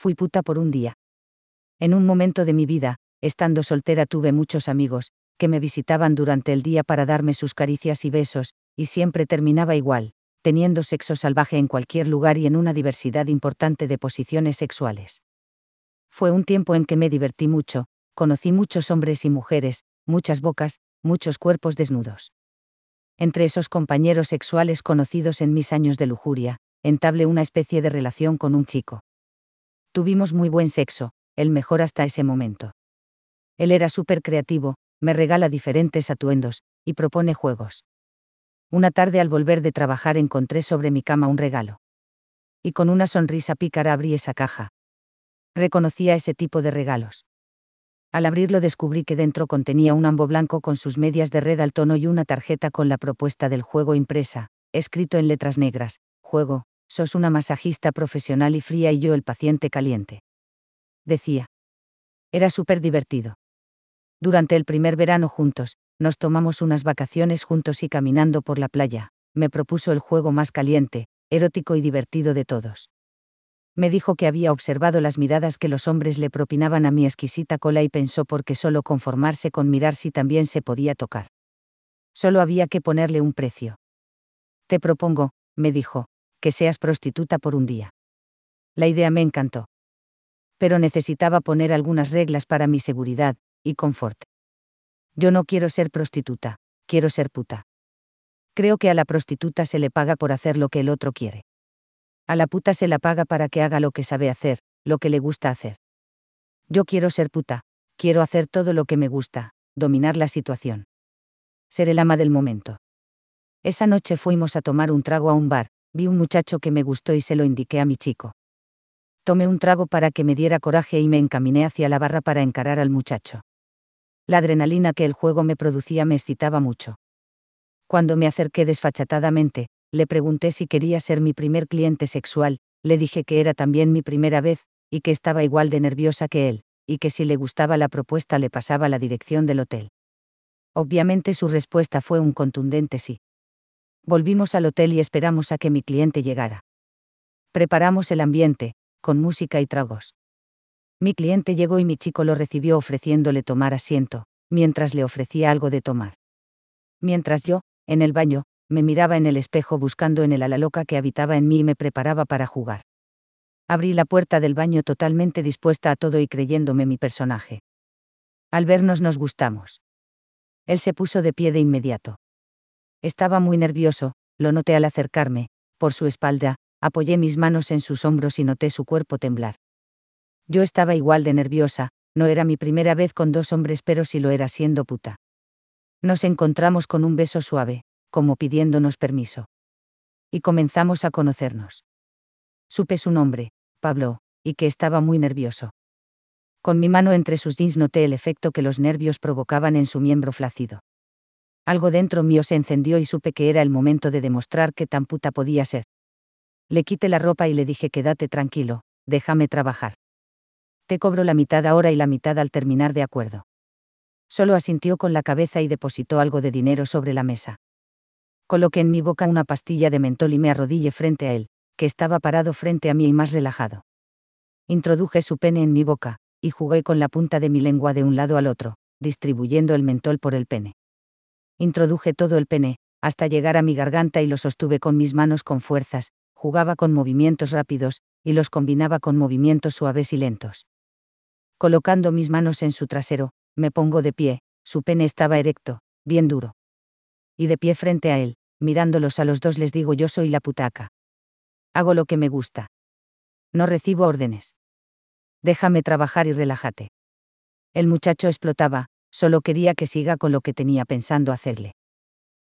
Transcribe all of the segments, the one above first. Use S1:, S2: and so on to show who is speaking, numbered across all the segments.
S1: Fui puta por un día. En un momento de mi vida, estando soltera tuve muchos amigos, que me visitaban durante el día para darme sus caricias y besos, y siempre terminaba igual, teniendo sexo salvaje en cualquier lugar y en una diversidad importante de posiciones sexuales. Fue un tiempo en que me divertí mucho, conocí muchos hombres y mujeres, muchas bocas, muchos cuerpos desnudos. Entre esos compañeros sexuales conocidos en mis años de lujuria, entablé una especie de relación con un chico. Tuvimos muy buen sexo, el mejor hasta ese momento. Él era súper creativo, me regala diferentes atuendos, y propone juegos. Una tarde al volver de trabajar encontré sobre mi cama un regalo. Y con una sonrisa pícara abrí esa caja. Reconocía ese tipo de regalos. Al abrirlo descubrí que dentro contenía un ambo blanco con sus medias de red al tono y una tarjeta con la propuesta del juego impresa, escrito en letras negras, juego, sos una masajista profesional y fría y yo el paciente caliente. Decía. Era súper divertido. Durante el primer verano juntos, nos tomamos unas vacaciones juntos y caminando por la playa, me propuso el juego más caliente, erótico y divertido de todos. Me dijo que había observado las miradas que los hombres le propinaban a mi exquisita cola y pensó por qué solo conformarse con mirar si también se podía tocar. Solo había que ponerle un precio. Te propongo, me dijo, que seas prostituta por un día. La idea me encantó. Pero necesitaba poner algunas reglas para mi seguridad, y confort. Yo no quiero ser prostituta, quiero ser puta. Creo que a la prostituta se le paga por hacer lo que el otro quiere. A la puta se la paga para que haga lo que sabe hacer, lo que le gusta hacer. Yo quiero ser puta, quiero hacer todo lo que me gusta, dominar la situación. Ser el ama del momento. Esa noche fuimos a tomar un trago a un bar, vi un muchacho que me gustó y se lo indiqué a mi chico. Tomé un trago para que me diera coraje y me encaminé hacia la barra para encarar al muchacho. La adrenalina que el juego me producía me excitaba mucho. Cuando me acerqué desfachatadamente, le pregunté si quería ser mi primer cliente sexual, le dije que era también mi primera vez, y que estaba igual de nerviosa que él, y que si le gustaba la propuesta le pasaba la dirección del hotel. Obviamente su respuesta fue un contundente sí. Volvimos al hotel y esperamos a que mi cliente llegara. Preparamos el ambiente, con música y tragos. Mi cliente llegó y mi chico lo recibió ofreciéndole tomar asiento, mientras le ofrecía algo de tomar. Mientras yo, en el baño, me miraba en el espejo buscando en el ala loca que habitaba en mí y me preparaba para jugar. Abrí la puerta del baño totalmente dispuesta a todo y creyéndome mi personaje. Al vernos nos gustamos. Él se puso de pie de inmediato. Estaba muy nervioso, lo noté al acercarme, por su espalda, apoyé mis manos en sus hombros y noté su cuerpo temblar. Yo estaba igual de nerviosa, no era mi primera vez con dos hombres pero sí lo era siendo puta. Nos encontramos con un beso suave, como pidiéndonos permiso. Y comenzamos a conocernos. Supe su nombre, Pablo, y que estaba muy nervioso. Con mi mano entre sus jeans noté el efecto que los nervios provocaban en su miembro flácido. Algo dentro mío se encendió y supe que era el momento de demostrar qué tan puta podía ser. Le quité la ropa y le dije quédate tranquilo, déjame trabajar. Te cobro la mitad ahora y la mitad al terminar de acuerdo. Solo asintió con la cabeza y depositó algo de dinero sobre la mesa. Coloqué en mi boca una pastilla de mentol y me arrodillé frente a él, que estaba parado frente a mí y más relajado. Introduje su pene en mi boca, y jugué con la punta de mi lengua de un lado al otro, distribuyendo el mentol por el pene. Introduje todo el pene, hasta llegar a mi garganta y lo sostuve con mis manos con fuerzas, jugaba con movimientos rápidos, y los combinaba con movimientos suaves y lentos. Colocando mis manos en su trasero, me pongo de pie, su pene estaba erecto, bien duro. Y de pie frente a él, mirándolos a los dos les digo yo soy la putaca. Hago lo que me gusta. No recibo órdenes. Déjame trabajar y relájate. El muchacho explotaba, solo quería que siga con lo que tenía pensando hacerle.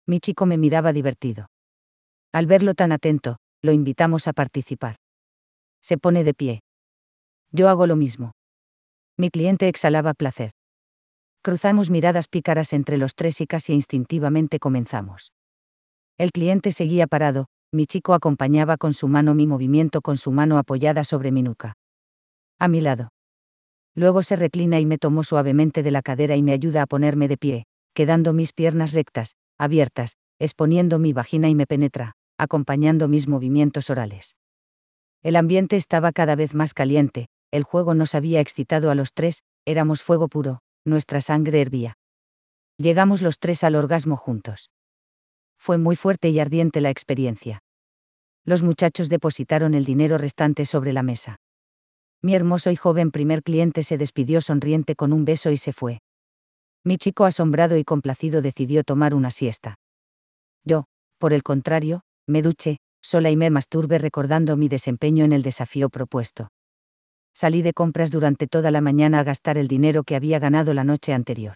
S1: Mi chico me miraba divertido. Al verlo tan atento, lo invitamos a participar. Se pone de pie. Yo hago lo mismo. Mi cliente exhalaba placer. Cruzamos miradas pícaras entre los tres y casi instintivamente comenzamos. El cliente seguía parado, mi chico acompañaba con su mano mi movimiento con su mano apoyada sobre mi nuca. A mi lado. Luego se reclina y me tomó suavemente de la cadera y me ayuda a ponerme de pie, quedando mis piernas rectas, abiertas, exponiendo mi vagina y me penetra, acompañando mis movimientos orales. El ambiente estaba cada vez más caliente, el juego nos había excitado a los tres, éramos fuego puro, nuestra sangre hervía. Llegamos los tres al orgasmo juntos. Fue muy fuerte y ardiente la experiencia. Los muchachos depositaron el dinero restante sobre la mesa. Mi hermoso y joven primer cliente se despidió sonriente con un beso y se fue. Mi chico asombrado y complacido decidió tomar una siesta. Yo, por el contrario, me duché, sola y me masturbe recordando mi desempeño en el desafío propuesto. Salí de compras durante toda la mañana a gastar el dinero que había ganado la noche anterior.